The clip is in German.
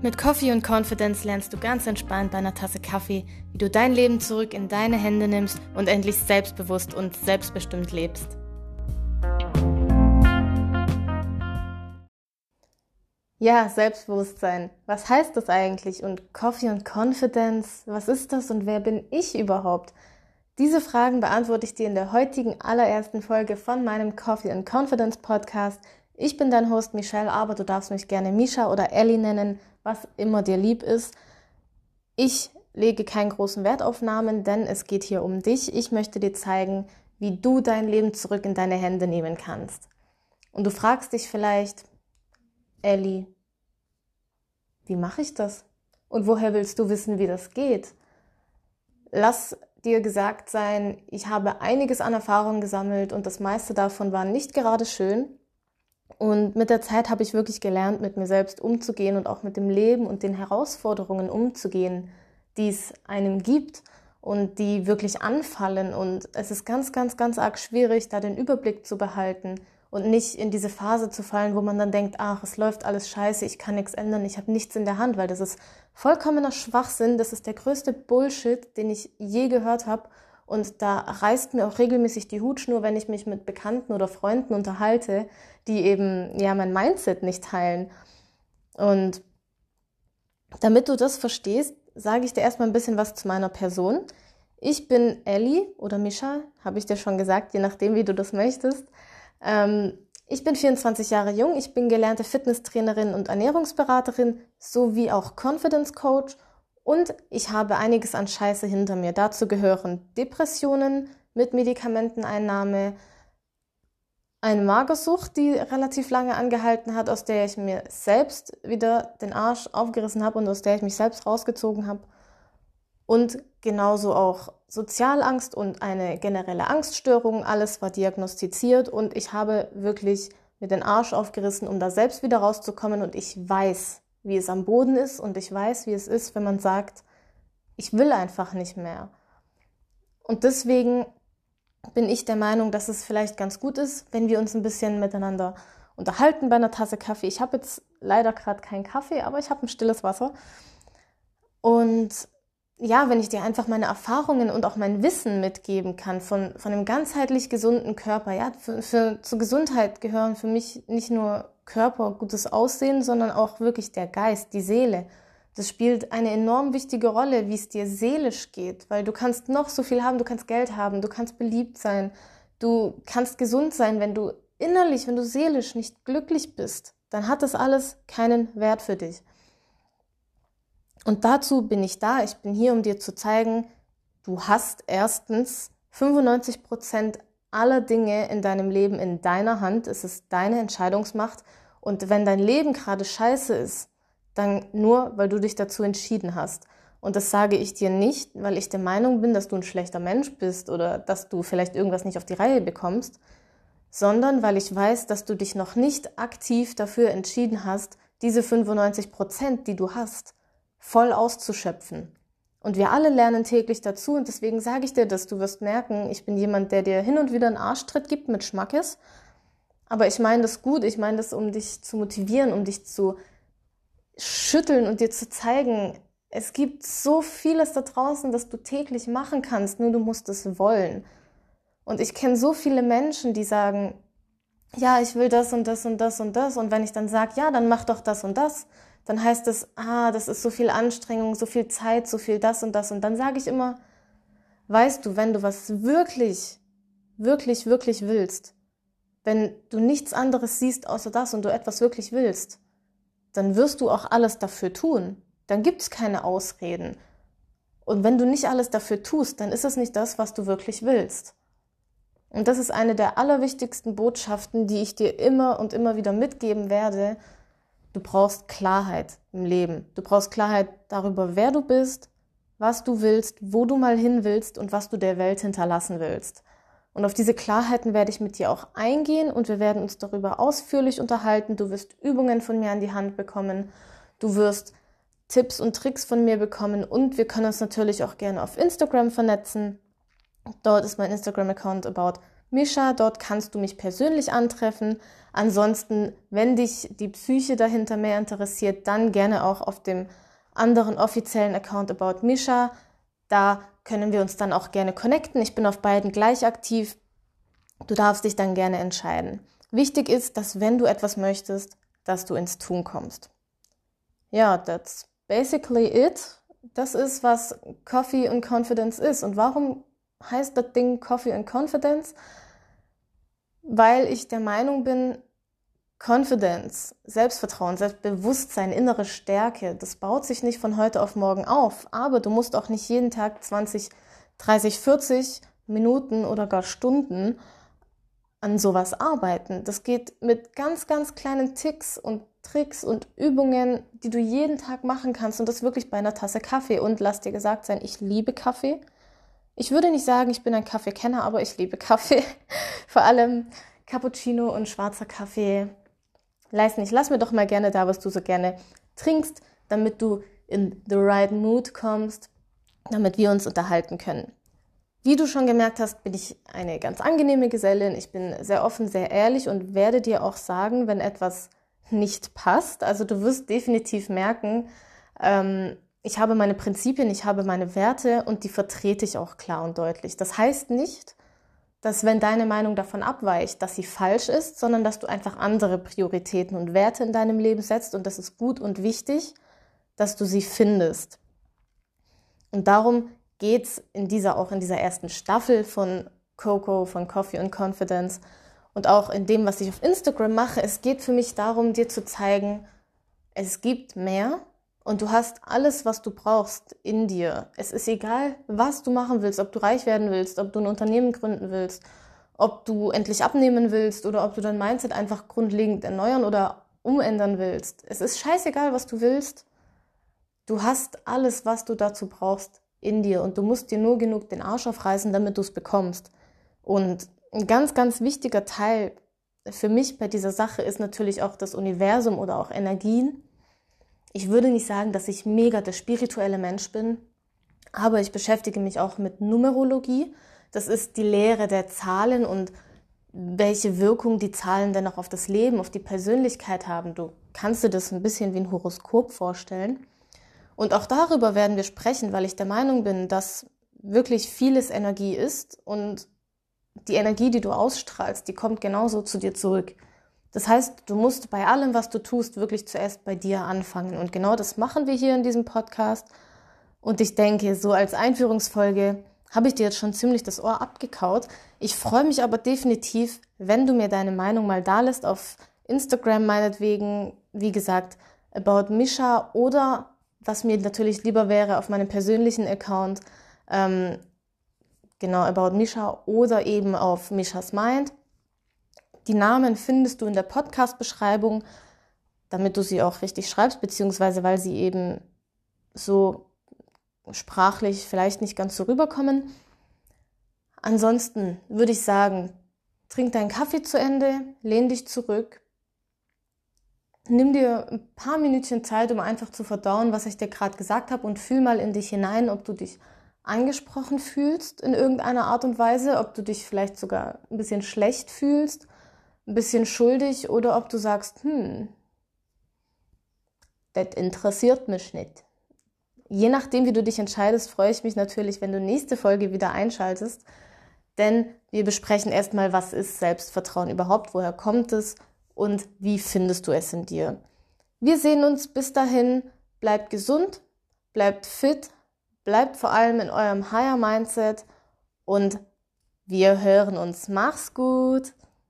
Mit Coffee und Confidence lernst du ganz entspannt bei einer Tasse Kaffee, wie du dein Leben zurück in deine Hände nimmst und endlich selbstbewusst und selbstbestimmt lebst. Ja, Selbstbewusstsein. Was heißt das eigentlich? Und Coffee und Confidence, was ist das und wer bin ich überhaupt? Diese Fragen beantworte ich dir in der heutigen allerersten Folge von meinem Coffee and Confidence Podcast. Ich bin dein Host Michelle, aber du darfst mich gerne Misha oder Ellie nennen was immer dir lieb ist. Ich lege keinen großen Wert auf Namen, denn es geht hier um dich. Ich möchte dir zeigen, wie du dein Leben zurück in deine Hände nehmen kannst. Und du fragst dich vielleicht, Ellie, wie mache ich das? Und woher willst du wissen, wie das geht? Lass dir gesagt sein, ich habe einiges an Erfahrungen gesammelt und das meiste davon war nicht gerade schön. Und mit der Zeit habe ich wirklich gelernt, mit mir selbst umzugehen und auch mit dem Leben und den Herausforderungen umzugehen, die es einem gibt und die wirklich anfallen. Und es ist ganz, ganz, ganz arg schwierig, da den Überblick zu behalten und nicht in diese Phase zu fallen, wo man dann denkt, ach, es läuft alles scheiße, ich kann nichts ändern, ich habe nichts in der Hand, weil das ist vollkommener Schwachsinn, das ist der größte Bullshit, den ich je gehört habe. Und da reißt mir auch regelmäßig die Hutschnur, wenn ich mich mit Bekannten oder Freunden unterhalte, die eben ja mein Mindset nicht teilen. Und damit du das verstehst, sage ich dir erstmal ein bisschen was zu meiner Person. Ich bin Ellie oder Misha, habe ich dir schon gesagt, je nachdem, wie du das möchtest. Ähm, ich bin 24 Jahre jung, ich bin gelernte Fitnesstrainerin und Ernährungsberaterin sowie auch Confidence Coach und ich habe einiges an Scheiße hinter mir. Dazu gehören Depressionen mit Medikamenteneinnahme, eine Magersucht, die relativ lange angehalten hat, aus der ich mir selbst wieder den Arsch aufgerissen habe und aus der ich mich selbst rausgezogen habe. Und genauso auch Sozialangst und eine generelle Angststörung. Alles war diagnostiziert und ich habe wirklich mir den Arsch aufgerissen, um da selbst wieder rauszukommen. Und ich weiß, wie es am Boden ist und ich weiß, wie es ist, wenn man sagt, ich will einfach nicht mehr. Und deswegen bin ich der Meinung, dass es vielleicht ganz gut ist, wenn wir uns ein bisschen miteinander unterhalten bei einer Tasse Kaffee. Ich habe jetzt leider gerade keinen Kaffee, aber ich habe ein stilles Wasser. Und ja, wenn ich dir einfach meine Erfahrungen und auch mein Wissen mitgeben kann von, von einem ganzheitlich gesunden Körper. Ja, für, für, zur Gesundheit gehören für mich nicht nur Körper, gutes Aussehen, sondern auch wirklich der Geist, die Seele. Das spielt eine enorm wichtige Rolle, wie es dir seelisch geht, weil du kannst noch so viel haben, du kannst Geld haben, du kannst beliebt sein, du kannst gesund sein, wenn du innerlich, wenn du seelisch nicht glücklich bist, dann hat das alles keinen Wert für dich. Und dazu bin ich da. Ich bin hier, um dir zu zeigen, du hast erstens 95 Prozent aller Dinge in deinem Leben in deiner Hand. Es ist deine Entscheidungsmacht. Und wenn dein Leben gerade scheiße ist, dann nur, weil du dich dazu entschieden hast. Und das sage ich dir nicht, weil ich der Meinung bin, dass du ein schlechter Mensch bist oder dass du vielleicht irgendwas nicht auf die Reihe bekommst, sondern weil ich weiß, dass du dich noch nicht aktiv dafür entschieden hast, diese 95 Prozent, die du hast, voll auszuschöpfen. Und wir alle lernen täglich dazu und deswegen sage ich dir das, du wirst merken, ich bin jemand, der dir hin und wieder einen Arschtritt gibt mit Schmackes. Aber ich meine das gut, ich meine das, um dich zu motivieren, um dich zu schütteln und dir zu zeigen, es gibt so vieles da draußen, das du täglich machen kannst, nur du musst es wollen. Und ich kenne so viele Menschen, die sagen, ja, ich will das und das und das und das. Und wenn ich dann sage, ja, dann mach doch das und das, dann heißt es, ah, das ist so viel Anstrengung, so viel Zeit, so viel das und das. Und dann sage ich immer, weißt du, wenn du was wirklich, wirklich, wirklich willst, wenn du nichts anderes siehst außer das und du etwas wirklich willst, dann wirst du auch alles dafür tun. Dann gibt es keine Ausreden. Und wenn du nicht alles dafür tust, dann ist es nicht das, was du wirklich willst. Und das ist eine der allerwichtigsten Botschaften, die ich dir immer und immer wieder mitgeben werde, Du brauchst Klarheit im Leben. Du brauchst Klarheit darüber, wer du bist, was du willst, wo du mal hin willst und was du der Welt hinterlassen willst. Und auf diese Klarheiten werde ich mit dir auch eingehen und wir werden uns darüber ausführlich unterhalten. Du wirst Übungen von mir an die Hand bekommen. Du wirst Tipps und Tricks von mir bekommen und wir können uns natürlich auch gerne auf Instagram vernetzen. Dort ist mein Instagram-Account about Mischa. Dort kannst du mich persönlich antreffen. Ansonsten, wenn dich die Psyche dahinter mehr interessiert, dann gerne auch auf dem anderen offiziellen Account About Mischa. Da können wir uns dann auch gerne connecten. Ich bin auf beiden gleich aktiv. Du darfst dich dann gerne entscheiden. Wichtig ist, dass wenn du etwas möchtest, dass du ins Tun kommst. Ja, that's basically it. Das ist, was Coffee und Confidence ist. Und warum heißt das Ding Coffee and Confidence? Weil ich der Meinung bin, Confidence, Selbstvertrauen, Selbstbewusstsein, innere Stärke, das baut sich nicht von heute auf morgen auf. Aber du musst auch nicht jeden Tag 20, 30, 40 Minuten oder gar Stunden an sowas arbeiten. Das geht mit ganz, ganz kleinen Ticks und Tricks und Übungen, die du jeden Tag machen kannst und das wirklich bei einer Tasse Kaffee. Und lass dir gesagt sein, ich liebe Kaffee. Ich würde nicht sagen, ich bin ein Kaffeekenner, aber ich liebe Kaffee. Vor allem Cappuccino und schwarzer Kaffee. Leist nicht, lass mir doch mal gerne da, was du so gerne trinkst, damit du in the right mood kommst, damit wir uns unterhalten können. Wie du schon gemerkt hast, bin ich eine ganz angenehme Gesellin. Ich bin sehr offen, sehr ehrlich und werde dir auch sagen, wenn etwas nicht passt. Also du wirst definitiv merken, ähm, ich habe meine Prinzipien, ich habe meine Werte und die vertrete ich auch klar und deutlich. Das heißt nicht, dass wenn deine Meinung davon abweicht, dass sie falsch ist, sondern dass du einfach andere Prioritäten und Werte in deinem Leben setzt und das ist gut und wichtig, dass du sie findest. Und darum geht's in dieser, auch in dieser ersten Staffel von Coco, von Coffee and Confidence und auch in dem, was ich auf Instagram mache. Es geht für mich darum, dir zu zeigen, es gibt mehr und du hast alles, was du brauchst in dir. Es ist egal, was du machen willst, ob du reich werden willst, ob du ein Unternehmen gründen willst, ob du endlich abnehmen willst oder ob du dein Mindset einfach grundlegend erneuern oder umändern willst. Es ist scheißegal, was du willst. Du hast alles, was du dazu brauchst in dir und du musst dir nur genug den Arsch aufreißen, damit du es bekommst. Und ein ganz, ganz wichtiger Teil für mich bei dieser Sache ist natürlich auch das Universum oder auch Energien. Ich würde nicht sagen, dass ich mega der spirituelle Mensch bin, aber ich beschäftige mich auch mit Numerologie. Das ist die Lehre der Zahlen und welche Wirkung die Zahlen denn auch auf das Leben, auf die Persönlichkeit haben. Du kannst dir das ein bisschen wie ein Horoskop vorstellen. Und auch darüber werden wir sprechen, weil ich der Meinung bin, dass wirklich vieles Energie ist und die Energie, die du ausstrahlst, die kommt genauso zu dir zurück. Das heißt, du musst bei allem, was du tust, wirklich zuerst bei dir anfangen. Und genau das machen wir hier in diesem Podcast. Und ich denke, so als Einführungsfolge habe ich dir jetzt schon ziemlich das Ohr abgekaut. Ich freue mich aber definitiv, wenn du mir deine Meinung mal da lässt auf Instagram meinetwegen, wie gesagt, about Misha oder was mir natürlich lieber wäre auf meinem persönlichen Account, ähm, genau About Misha oder eben auf Mishas Mind. Die Namen findest du in der Podcast-Beschreibung, damit du sie auch richtig schreibst, beziehungsweise weil sie eben so sprachlich vielleicht nicht ganz so rüberkommen. Ansonsten würde ich sagen, trink deinen Kaffee zu Ende, lehn dich zurück, nimm dir ein paar Minütchen Zeit, um einfach zu verdauen, was ich dir gerade gesagt habe und fühl mal in dich hinein, ob du dich angesprochen fühlst in irgendeiner Art und Weise, ob du dich vielleicht sogar ein bisschen schlecht fühlst, ein bisschen schuldig oder ob du sagst, hm, das interessiert mich nicht. Je nachdem, wie du dich entscheidest, freue ich mich natürlich, wenn du nächste Folge wieder einschaltest, denn wir besprechen erstmal, was ist Selbstvertrauen überhaupt, woher kommt es und wie findest du es in dir. Wir sehen uns bis dahin. Bleibt gesund, bleibt fit, bleibt vor allem in eurem Higher Mindset und wir hören uns. Mach's gut!